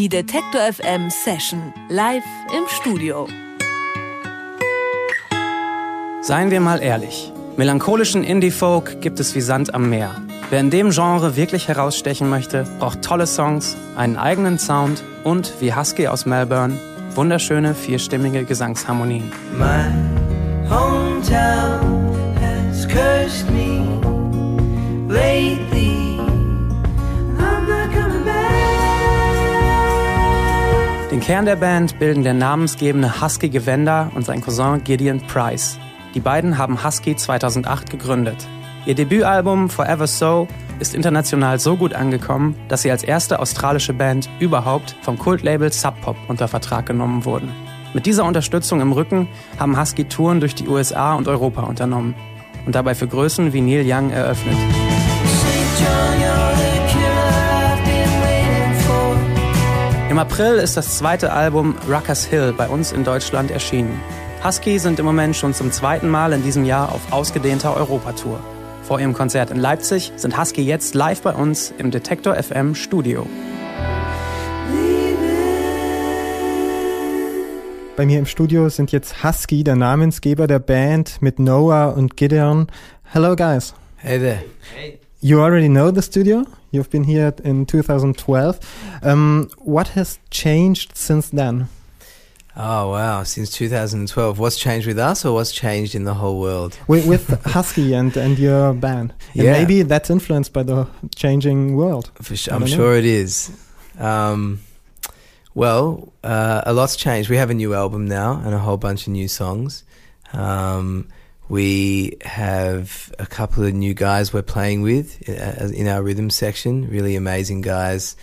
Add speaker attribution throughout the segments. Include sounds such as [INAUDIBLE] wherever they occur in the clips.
Speaker 1: Die Detektor FM Session live im Studio.
Speaker 2: Seien wir mal ehrlich. Melancholischen Indie-Folk gibt es wie Sand am Meer. Wer in dem Genre wirklich herausstechen möchte, braucht tolle Songs, einen eigenen Sound und, wie Husky aus Melbourne, wunderschöne vierstimmige Gesangsharmonien.
Speaker 3: My hometown has cursed me lately.
Speaker 2: Den Kern der Band bilden der namensgebende Husky Gewender und sein Cousin Gideon Price. Die beiden haben Husky 2008 gegründet. Ihr Debütalbum Forever So ist international so gut angekommen, dass sie als erste australische Band überhaupt vom Kultlabel Sub Pop unter Vertrag genommen wurden. Mit dieser Unterstützung im Rücken haben Husky Touren durch die USA und Europa unternommen und dabei für Größen wie Neil Young eröffnet. April ist das zweite Album Ruckers Hill bei uns in Deutschland erschienen. Husky sind im Moment schon zum zweiten Mal in diesem Jahr auf ausgedehnter Europatour. Vor ihrem Konzert in Leipzig sind Husky jetzt live bei uns im Detektor FM Studio.
Speaker 4: Bei mir im Studio sind jetzt Husky, der Namensgeber der Band, mit Noah und Gideon. Hello, guys.
Speaker 5: Hey there.
Speaker 4: You already know the studio. You've been here in 2012. Um, what has changed since then?
Speaker 5: Oh wow! Since 2012, what's changed with us, or what's changed in the whole world?
Speaker 4: With, with [LAUGHS] Husky and, and your band. And
Speaker 5: Yeah.
Speaker 4: maybe that's influenced by the changing world.
Speaker 5: For sure, I'm
Speaker 4: know.
Speaker 5: sure it is. Um, well, uh, a lot's changed. We have a new album now and a whole bunch of new songs. Um, we have a couple of new guys we're playing with uh, in our rhythm section. Really amazing guys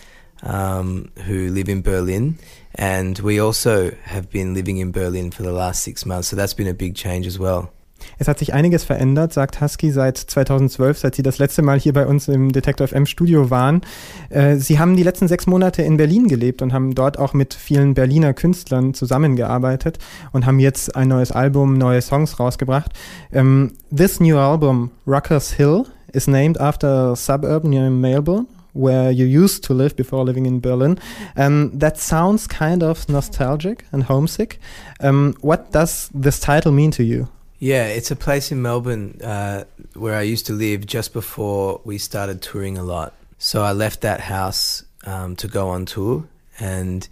Speaker 5: um, who live in Berlin, and we also have been living in Berlin for the last six months. So that's been a big change as well.
Speaker 4: Es hat sich einiges verändert, sagt Husky seit 2012, seit sie das letzte Mal hier bei uns im Detektor FM Studio waren. Äh, sie haben die letzten sechs Monate in Berlin gelebt und haben dort auch mit vielen Berliner Künstlern zusammengearbeitet und haben jetzt ein neues Album, neue Songs rausgebracht. Um, this new album, Ruckers Hill, is named after a suburb near Melbourne. Where you used to live before living in Berlin. Um, that sounds kind of nostalgic and homesick. Um, what does this title mean to you?
Speaker 5: Yeah, it's a place in Melbourne uh, where I used to live just before we started touring a lot. So I left that house um, to go on tour, and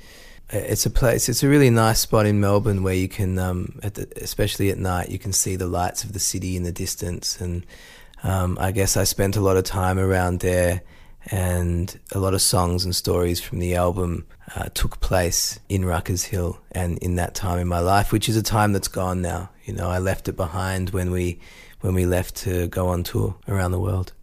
Speaker 5: it's a place. It's a really nice spot in Melbourne where you can, um, at the, especially at night, you can see the lights of the city in the distance. And um, I guess I spent a lot of time around there, and a lot of songs and stories from the album uh, took place in Ruckers Hill and in that time in my life, which is a time that's gone now. You know, I left it behind when we when we left to go on tour around the world.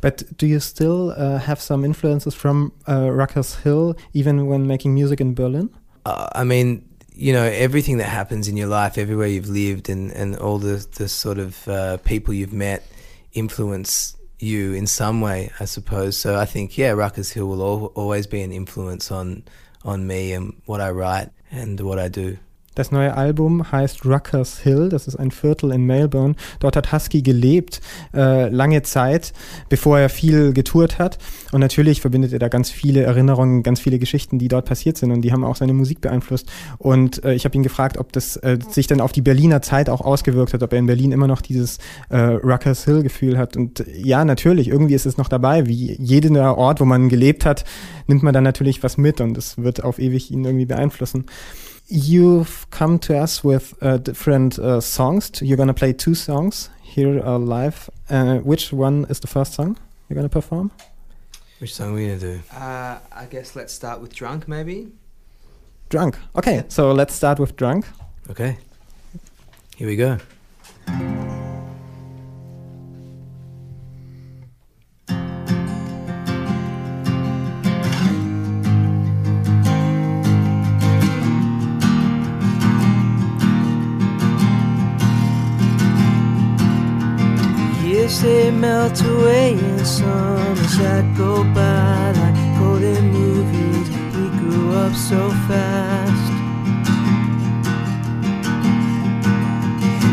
Speaker 4: But do you still uh, have some influences from uh, Ruckers Hill, even when making music in Berlin?
Speaker 5: Uh, I mean, you know, everything that happens in your life, everywhere you've lived, and and all the the sort of uh, people you've met influence you in some way, I suppose. So I think, yeah, Ruckers Hill will al- always be an influence on on me and what I write and what I do.
Speaker 4: Das neue Album heißt Ruckers Hill, das ist ein Viertel in Melbourne. Dort hat Husky gelebt, äh, lange Zeit, bevor er viel getourt hat. Und natürlich verbindet er da ganz viele Erinnerungen, ganz viele Geschichten, die dort passiert sind und die haben auch seine Musik beeinflusst. Und äh, ich habe ihn gefragt, ob das äh, sich dann auf die Berliner Zeit auch ausgewirkt hat, ob er in Berlin immer noch dieses äh, Ruckers Hill Gefühl hat. Und äh, ja, natürlich, irgendwie ist es noch dabei. Wie jeder Ort, wo man gelebt hat, nimmt man dann natürlich was mit und es wird auf ewig ihn irgendwie beeinflussen. You've come to us with uh, different uh, songs. You're gonna play two songs here uh, live. Uh, which one is the first song you're gonna perform?
Speaker 5: Which song are we gonna do?
Speaker 6: Uh, I guess let's start with drunk, maybe.
Speaker 4: Drunk. Okay, so let's start with Drunk.
Speaker 5: Okay, here we go.
Speaker 3: melt away in summers that go by like golden movies. We grew up so fast.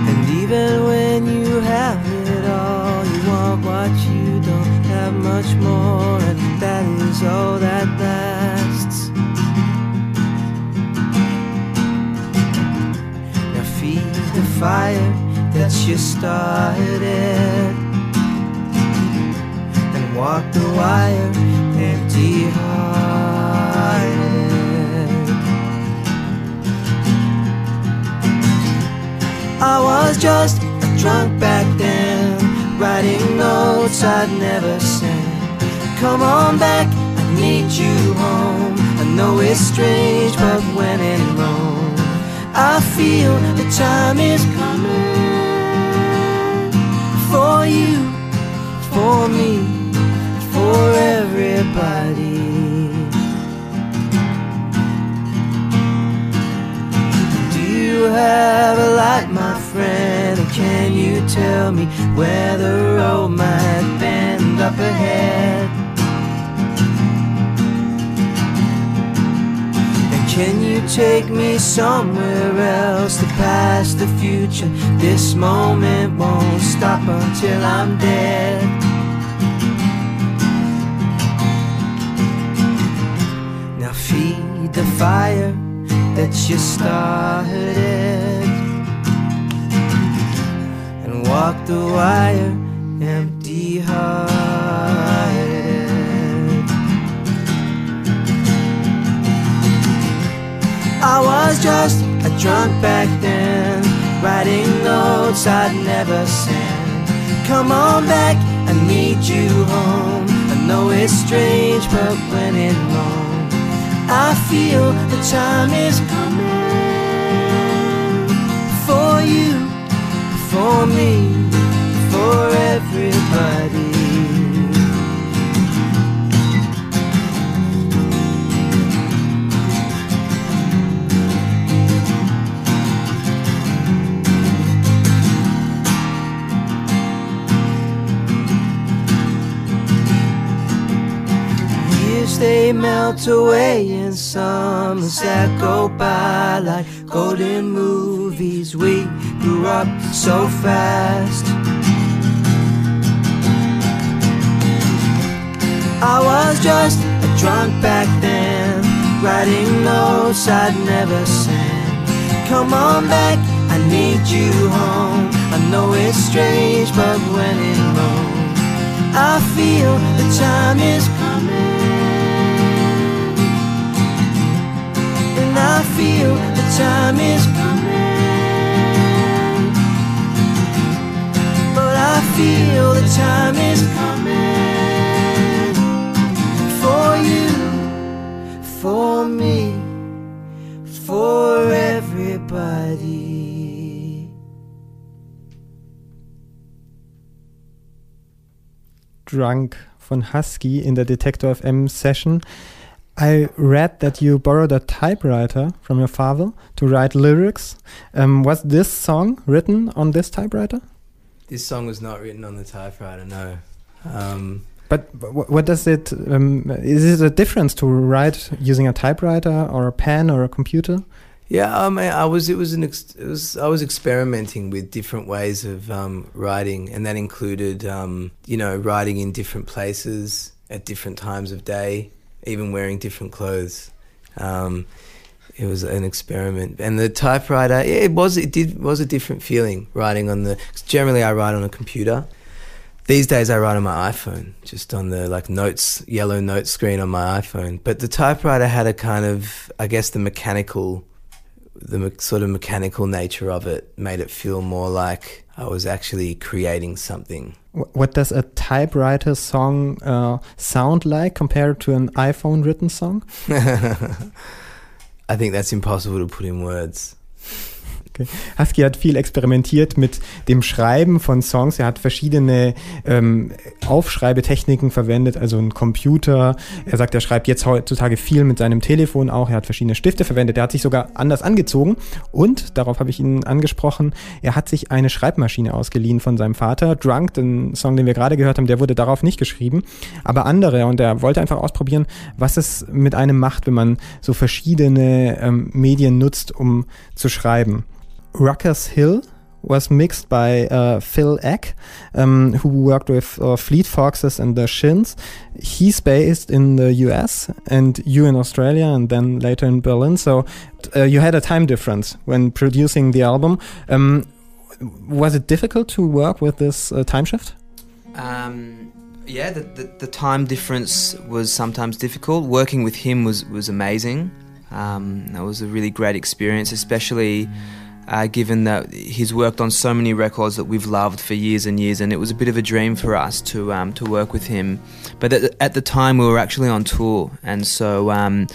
Speaker 3: And even when you have it all, you want what you don't have much more, and that is all that lasts. Now feed the fire that you started walk the wire empty hearted. I was just a drunk back then, writing notes I'd never sent. Come on back, I need you home. I know it's strange, but when in Rome, I feel the time is coming for you, for me, for everybody. Do you have a light, my friend? And can you tell me where the road might bend up ahead? And can you take me somewhere else? The past, the future, this moment won't stop until I'm dead. The fire that you started and walk the wire empty hearted. I was just a drunk back then, writing notes I'd never send. Come on back, I need you home. I know it's strange, but when in Rome, I feel the time is coming for you, for me, for everybody. They melt away in summers that go by like golden movies. We grew up so fast. I was just a drunk back then, writing notes I'd never send. Come on back, I need you home. I know it's strange, but when in Rome, I feel the time is coming. Feel the time is coming. But I feel the time is coming for you, for me, for everybody.
Speaker 4: Drunk von Husky in der Detektor FM Session. I read that you borrowed a typewriter from your father to write lyrics. Um, was this song written on this typewriter?
Speaker 5: This song was not written on the typewriter, no. Um,
Speaker 4: But wh- what does it? Um, is it a difference to write using a typewriter or a pen or a computer?
Speaker 5: Yeah, I mean, I was. It was an. Ex- it was. I was experimenting with different ways of um, writing, and that included, um, you know, writing in different places at different times of day, even wearing different clothes. Um, it was an experiment, and the typewriter. It was. It did was a different feeling writing on the. generally, I write on a computer. These days, I write on my iPhone, just on the like notes, yellow note screen on my iPhone. But the typewriter had a kind of, I guess, the mechanical the me- sort of mechanical nature of it made it feel more like I was actually creating something.
Speaker 4: What does a typewriter song uh, sound like compared to an iPhone written song? [LAUGHS]
Speaker 5: I think that's impossible to put in words.
Speaker 4: Husky hat viel experimentiert mit dem Schreiben von Songs. Er hat verschiedene ähm, Aufschreibetechniken verwendet, also ein Computer. Er sagt, er schreibt jetzt heutzutage viel mit seinem Telefon auch. Er hat verschiedene Stifte verwendet. Er hat sich sogar anders angezogen. Und, darauf habe ich ihn angesprochen, er hat sich eine Schreibmaschine ausgeliehen von seinem Vater. Drunk, den Song, den wir gerade gehört haben, der wurde darauf nicht geschrieben, aber andere. Und er wollte einfach ausprobieren, was es mit einem macht, wenn man so verschiedene ähm, Medien nutzt, um zu schreiben. Rucker's Hill was mixed by uh, Phil Ek, um, who worked with uh, Fleet Foxes and the Shins. He's based in the US and you in Australia and then later in Berlin. So uh, you had a time difference when producing the album. Um, was it difficult to work with this uh, time shift?
Speaker 6: Um, yeah, the, the, the time difference was sometimes difficult. Working with him was, was amazing. Um, that was a really great experience, especially uh, given that he's worked on so many records that we've loved for years and years, and it was a bit of a dream for us to um, to work with him. But at, at, the time, we were actually on tour, and so um,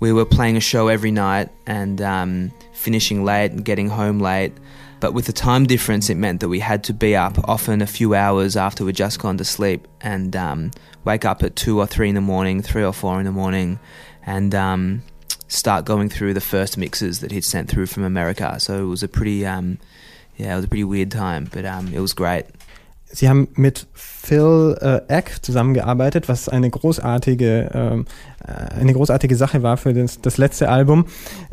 Speaker 6: we were playing a show every night and um, finishing late and getting home late. But with the time difference, it meant that we had to be up often a few hours after we'd just gone to sleep and um, wake up at two or three in the morning, three or four in the morning, and um, start going through the first mixes that he'd sent through from America. So it was a pretty, um, yeah, it was a pretty weird time, but um, it was great.
Speaker 4: Sie haben mit Phil äh, Ek zusammengearbeitet, was eine großartige, ähm, äh, eine großartige Sache war für das, das letzte Album.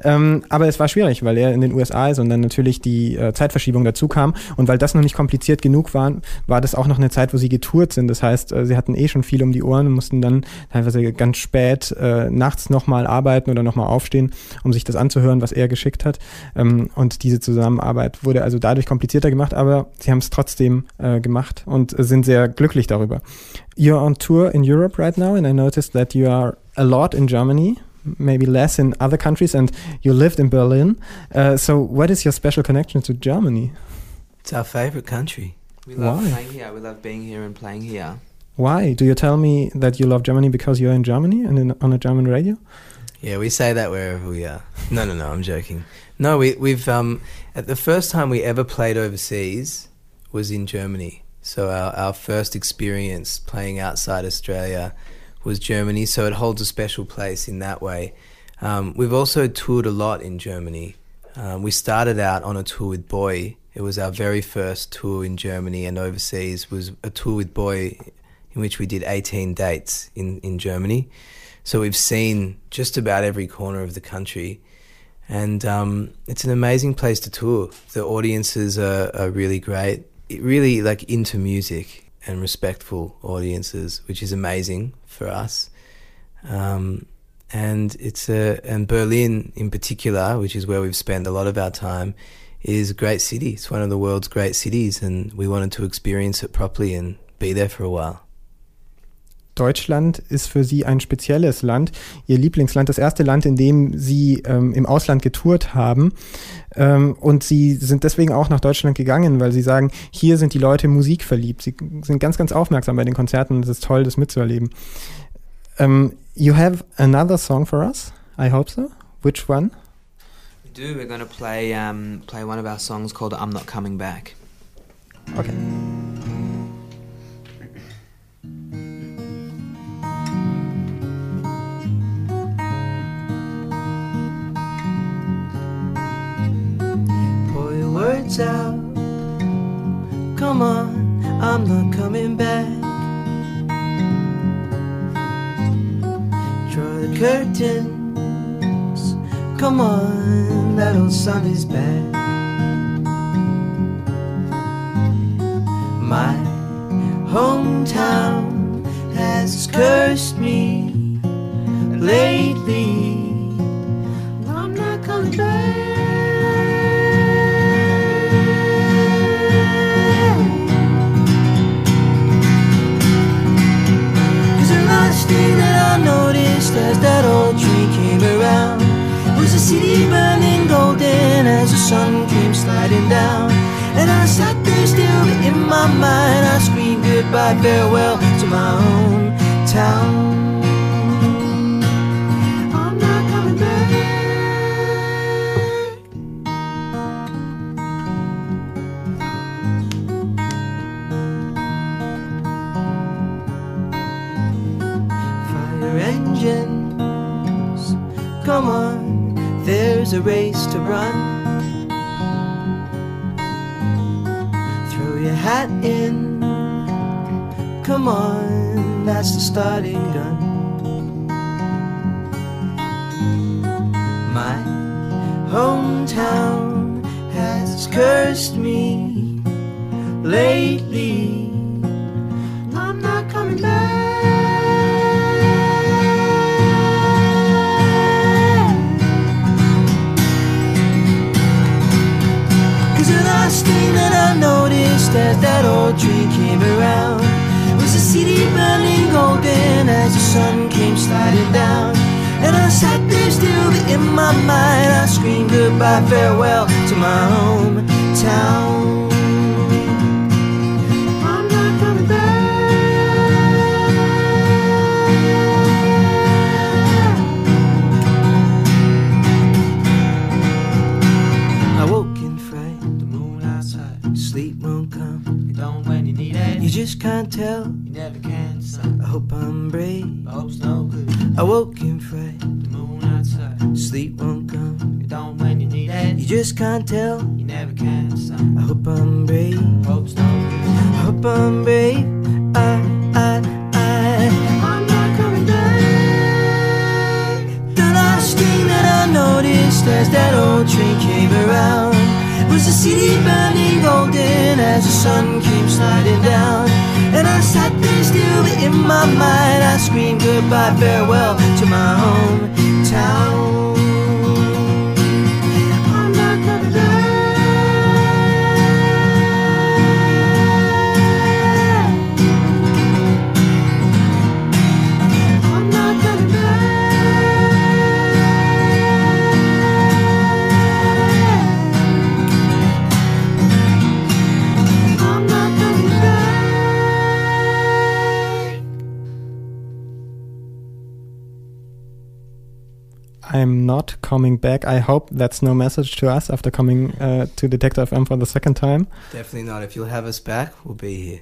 Speaker 4: Ähm, aber es war schwierig, weil er in den USA ist und dann natürlich die äh, Zeitverschiebung dazu kam. Und weil das noch nicht kompliziert genug war, war das auch noch eine Zeit, wo sie getourt sind. Das heißt, äh, sie hatten eh schon viel um die Ohren und mussten dann teilweise ganz spät äh, nachts nochmal arbeiten oder nochmal aufstehen, um sich das anzuhören, was er geschickt hat. Ähm, und diese Zusammenarbeit wurde also dadurch komplizierter gemacht, aber sie haben es trotzdem äh, gemacht und sind sehr glücklich darüber. You're on tour in Europe right now, and I noticed that you are a lot in Germany, maybe less in other countries, and you lived in Berlin. Uh, so, what is your special connection to Germany?
Speaker 5: It's our favorite country.
Speaker 6: We love
Speaker 4: Why?
Speaker 6: playing here. We love being here and playing here.
Speaker 4: Why? Do you tell me that you love Germany because you're in Germany and in, on a German radio?
Speaker 5: Yeah, we say that wherever we are. No, no, no. I'm joking. No, we, we've um, at the first time we ever played overseas was in Germany. So our, our first experience playing outside Australia was Germany, so it holds a special place in that way. Um, we've also toured a lot in Germany. Um, we started out on a tour with Boy. It was our very first tour in Germany and overseas was a tour with Boy in which we did 18 dates in, in Germany. So we've seen just about every corner of the country. And um, it's an amazing place to tour. The audiences are, are really great It really like into music and respectful audiences, which is amazing for us. Um, and it's a and Berlin in particular, which is where we've spent a lot of our time, is a great city. It's one of the world's great cities, and we wanted to experience it properly and be there for a while.
Speaker 4: Deutschland ist für Sie ein spezielles Land, Ihr Lieblingsland, das erste Land, in dem Sie ähm, im Ausland getourt haben. Ähm, und Sie sind deswegen auch nach Deutschland gegangen, weil Sie sagen, hier sind die Leute Musik verliebt. Sie sind ganz, ganz aufmerksam bei den Konzerten und es ist toll, das mitzuerleben. Um, ähm, you have another song for us? I hope so. Which one?
Speaker 6: We do. We're going to play um, play one of our songs called "I'm Not Coming Back."
Speaker 4: Okay.
Speaker 3: My hometown has cursed me lately. Goodbye, farewell to my own town. I'm not coming back. Fire engines. Come on, there's a race to run. That's the starting gun. My hometown has cursed me lately. I'm not coming back. last thing that I noticed as that old train came around was the city burning golden as the sun came sliding down. And I sat there still, but in my mind I screamed goodbye, farewell to my hometown. I'm not coming back. I woke in fright, the moon outside, sleep won't come. You don't when you need it. You just can't tell. Hope I'm brave. I hope's no good. I woke in fright, the moon outside, sleep won't come. You don't when you need it. You just can't tell. You never can. Son. I hope I'm brave. Hope's no good. I hope I'm brave. I, I, I, I'm not coming back. The last thing that I noticed as that old train came around was the city burning golden as the sun came sliding down. And I sat there still, in my mind I screamed goodbye, farewell to my hometown. Not coming back.
Speaker 4: I hope that's no message to us after coming uh, to Detector FM for the second time.
Speaker 5: Definitely not. If you'll have us back, we'll be here.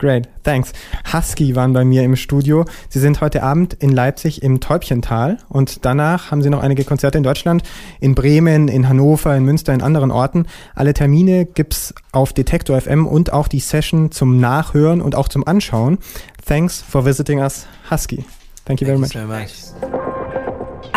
Speaker 4: Great, thanks. Husky waren bei mir im Studio. Sie sind heute Abend in Leipzig im Täubchental und danach haben sie noch einige Konzerte in Deutschland, in Bremen, in Hannover, in Münster, in anderen Orten. Alle Termine gibt's auf Detektor FM und auch die Session zum Nachhören und auch zum Anschauen. Thanks for visiting us, Husky. Thank you very
Speaker 5: much.